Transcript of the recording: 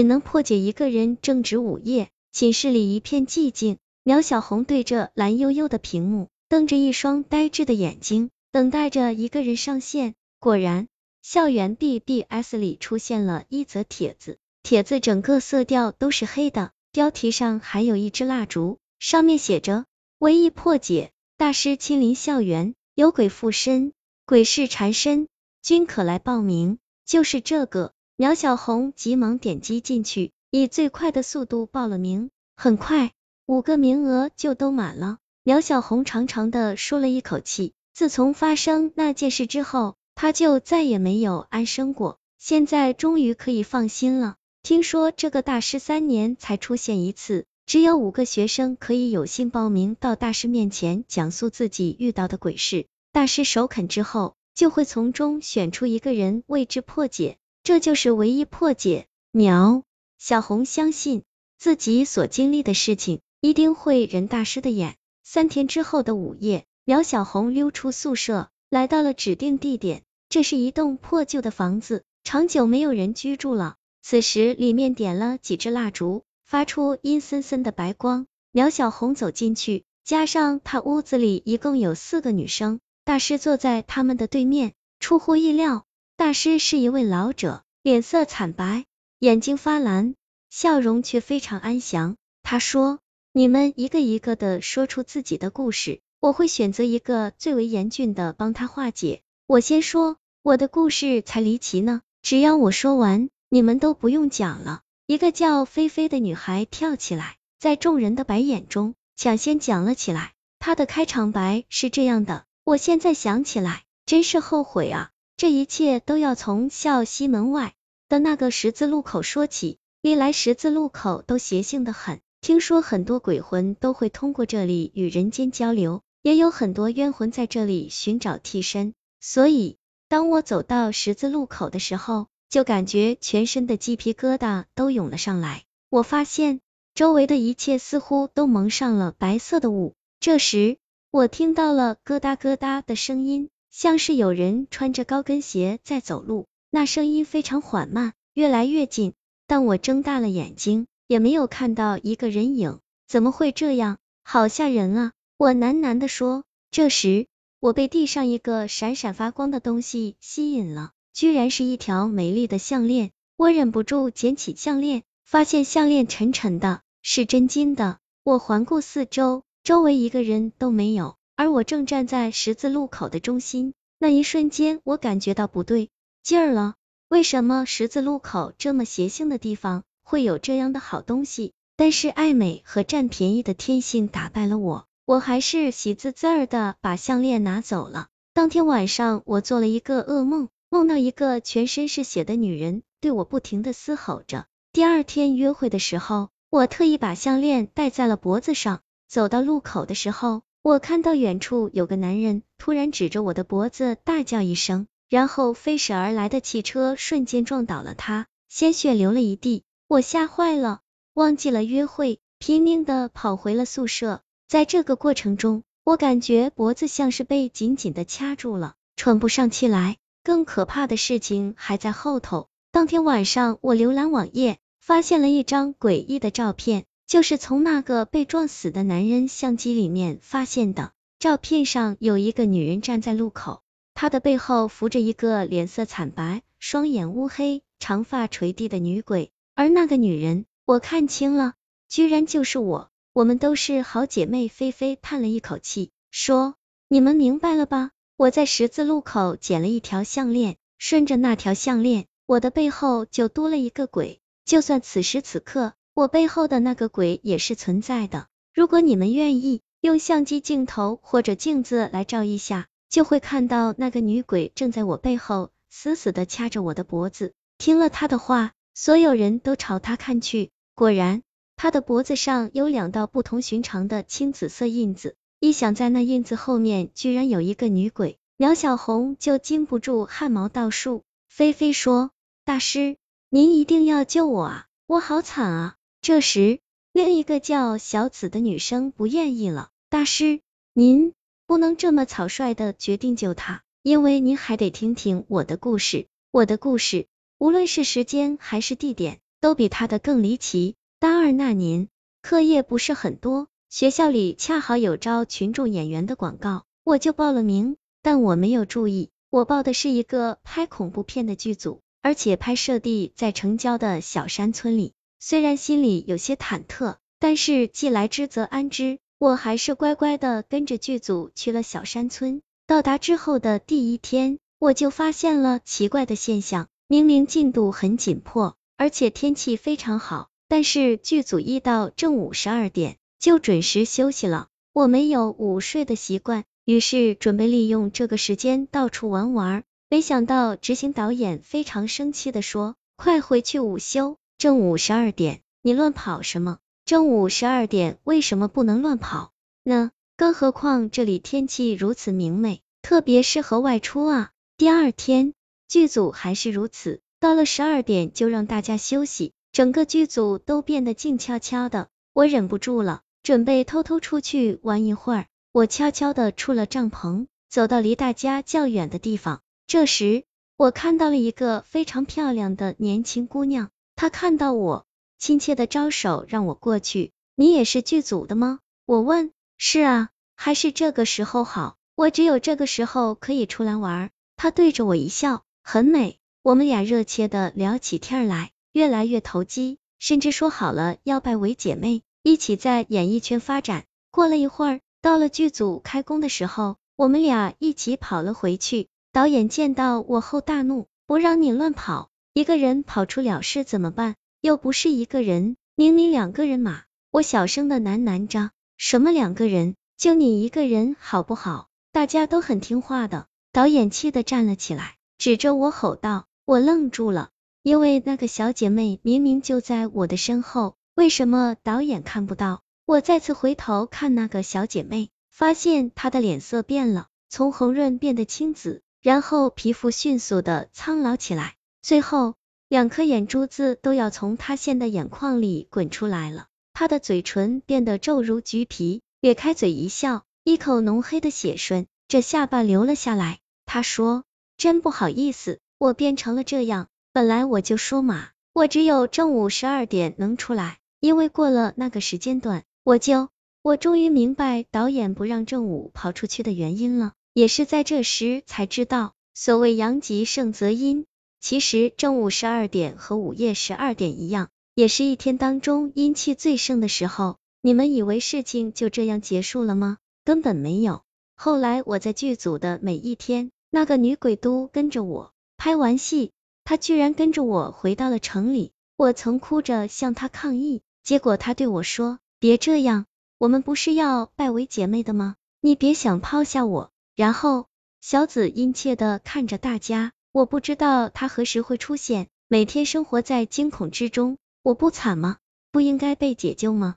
只能破解一个人正值午夜，寝室里一片寂静。苗小红对着蓝幽幽的屏幕，瞪着一双呆滞的眼睛，等待着一个人上线。果然，校园 BBS 里出现了一则帖子，帖子整个色调都是黑的，标题上还有一支蜡烛，上面写着“唯一破解大师亲临校园，有鬼附身，鬼事缠身。”均可来报名，就是这个。苗小红急忙点击进去，以最快的速度报了名。很快，五个名额就都满了。苗小红长长的舒了一口气。自从发生那件事之后，她就再也没有安生过。现在终于可以放心了。听说这个大师三年才出现一次，只有五个学生可以有幸报名到大师面前讲述自己遇到的鬼事。大师首肯之后。就会从中选出一个人为之破解，这就是唯一破解。苗小红相信自己所经历的事情一定会人大师的眼。三天之后的午夜，苗小红溜出宿舍，来到了指定地点。这是一栋破旧的房子，长久没有人居住了。此时里面点了几支蜡烛，发出阴森森的白光。苗小红走进去，加上他屋子里一共有四个女生。大师坐在他们的对面，出乎意料，大师是一位老者，脸色惨白，眼睛发蓝，笑容却非常安详。他说：“你们一个一个的说出自己的故事，我会选择一个最为严峻的帮他化解。我先说，我的故事才离奇呢，只要我说完，你们都不用讲了。”一个叫菲菲的女孩跳起来，在众人的白眼中抢先讲了起来。她的开场白是这样的。我现在想起来，真是后悔啊！这一切都要从校西门外的那个十字路口说起。历来十字路口都邪性的很，听说很多鬼魂都会通过这里与人间交流，也有很多冤魂在这里寻找替身。所以，当我走到十字路口的时候，就感觉全身的鸡皮疙瘩都涌了上来。我发现周围的一切似乎都蒙上了白色的雾。这时，我听到了咯哒咯哒的声音，像是有人穿着高跟鞋在走路。那声音非常缓慢，越来越近。但我睁大了眼睛，也没有看到一个人影。怎么会这样？好吓人啊！我喃喃的说。这时，我被地上一个闪闪发光的东西吸引了，居然是一条美丽的项链。我忍不住捡起项链，发现项链沉沉的，是真金的。我环顾四周。周围一个人都没有，而我正站在十字路口的中心。那一瞬间，我感觉到不对劲儿了。为什么十字路口这么邪性的地方会有这样的好东西？但是爱美和占便宜的天性打败了我，我还是喜滋滋的把项链拿走了。当天晚上，我做了一个噩梦，梦到一个全身是血的女人对我不停的嘶吼着。第二天约会的时候，我特意把项链戴在了脖子上。走到路口的时候，我看到远处有个男人突然指着我的脖子大叫一声，然后飞驶而来的汽车瞬间撞倒了他，鲜血流了一地。我吓坏了，忘记了约会，拼命的跑回了宿舍。在这个过程中，我感觉脖子像是被紧紧的掐住了，喘不上气来。更可怕的事情还在后头。当天晚上，我浏览网页，发现了一张诡异的照片。就是从那个被撞死的男人相机里面发现的。照片上有一个女人站在路口，她的背后扶着一个脸色惨白、双眼乌黑、长发垂地的女鬼。而那个女人，我看清了，居然就是我。我们都是好姐妹。菲菲叹了一口气，说：“你们明白了吧？我在十字路口捡了一条项链，顺着那条项链，我的背后就多了一个鬼。就算此时此刻。”我背后的那个鬼也是存在的。如果你们愿意，用相机镜头或者镜子来照一下，就会看到那个女鬼正在我背后死死的掐着我的脖子。听了他的话，所有人都朝他看去，果然，他的脖子上有两道不同寻常的青紫色印子。一想在那印子后面居然有一个女鬼，苗小红就禁不住汗毛倒竖。菲菲说：“大师，您一定要救我啊，我好惨啊！”这时，另一个叫小紫的女生不愿意了。大师，您不能这么草率的决定救他，因为您还得听听我的故事。我的故事，无论是时间还是地点，都比他的更离奇。大二那年，课业不是很多，学校里恰好有招群众演员的广告，我就报了名。但我没有注意，我报的是一个拍恐怖片的剧组，而且拍摄地在城郊的小山村里。虽然心里有些忐忑，但是既来之则安之，我还是乖乖的跟着剧组去了小山村。到达之后的第一天，我就发现了奇怪的现象，明明进度很紧迫，而且天气非常好，但是剧组一到正午十二点就准时休息了。我没有午睡的习惯。于是准备利用这个时间到处玩玩，没想到执行导演非常生气的说：“快回去午休，正午十二点，你乱跑什么？正午十二点为什么不能乱跑呢？更何况这里天气如此明媚，特别适合外出啊。”第二天，剧组还是如此，到了十二点就让大家休息，整个剧组都变得静悄悄的。我忍不住了，准备偷偷出去玩一会儿。我悄悄的出了帐篷，走到离大家较远的地方。这时，我看到了一个非常漂亮的年轻姑娘，他看到我，亲切的招手让我过去。你也是剧组的吗？我问。是啊，还是这个时候好，我只有这个时候可以出来玩。他对着我一笑，很美。我们俩热切的聊起天来，越来越投机，甚至说好了要拜为姐妹，一起在演艺圈发展。过了一会儿。到了剧组开工的时候，我们俩一起跑了回去。导演见到我后大怒，不让你乱跑，一个人跑出了事怎么办？又不是一个人，明明两个人嘛。我小声的喃喃着，什么两个人？就你一个人好不好？大家都很听话的。导演气的站了起来，指着我吼道。我愣住了，因为那个小姐妹明明就在我的身后，为什么导演看不到？我再次回头看那个小姐妹，发现她的脸色变了，从红润变得青紫，然后皮肤迅速的苍老起来，最后两颗眼珠子都要从塌陷的眼眶里滚出来了。他的嘴唇变得皱如橘皮，咧开嘴一笑，一口浓黑的血顺着下巴流了下来。他说：“真不好意思，我变成了这样。本来我就说嘛，我只有正午十二点能出来，因为过了那个时间段。”我就我终于明白导演不让正午跑出去的原因了，也是在这时才知道，所谓阳极盛则阴，其实正午十二点和午夜十二点一样，也是一天当中阴气最盛的时候。你们以为事情就这样结束了吗？根本没有。后来我在剧组的每一天，那个女鬼都跟着我，拍完戏，她居然跟着我回到了城里。我曾哭着向她抗议，结果她对我说。别这样，我们不是要拜为姐妹的吗？你别想抛下我。然后，小紫殷切的看着大家，我不知道他何时会出现，每天生活在惊恐之中，我不惨吗？不应该被解救吗？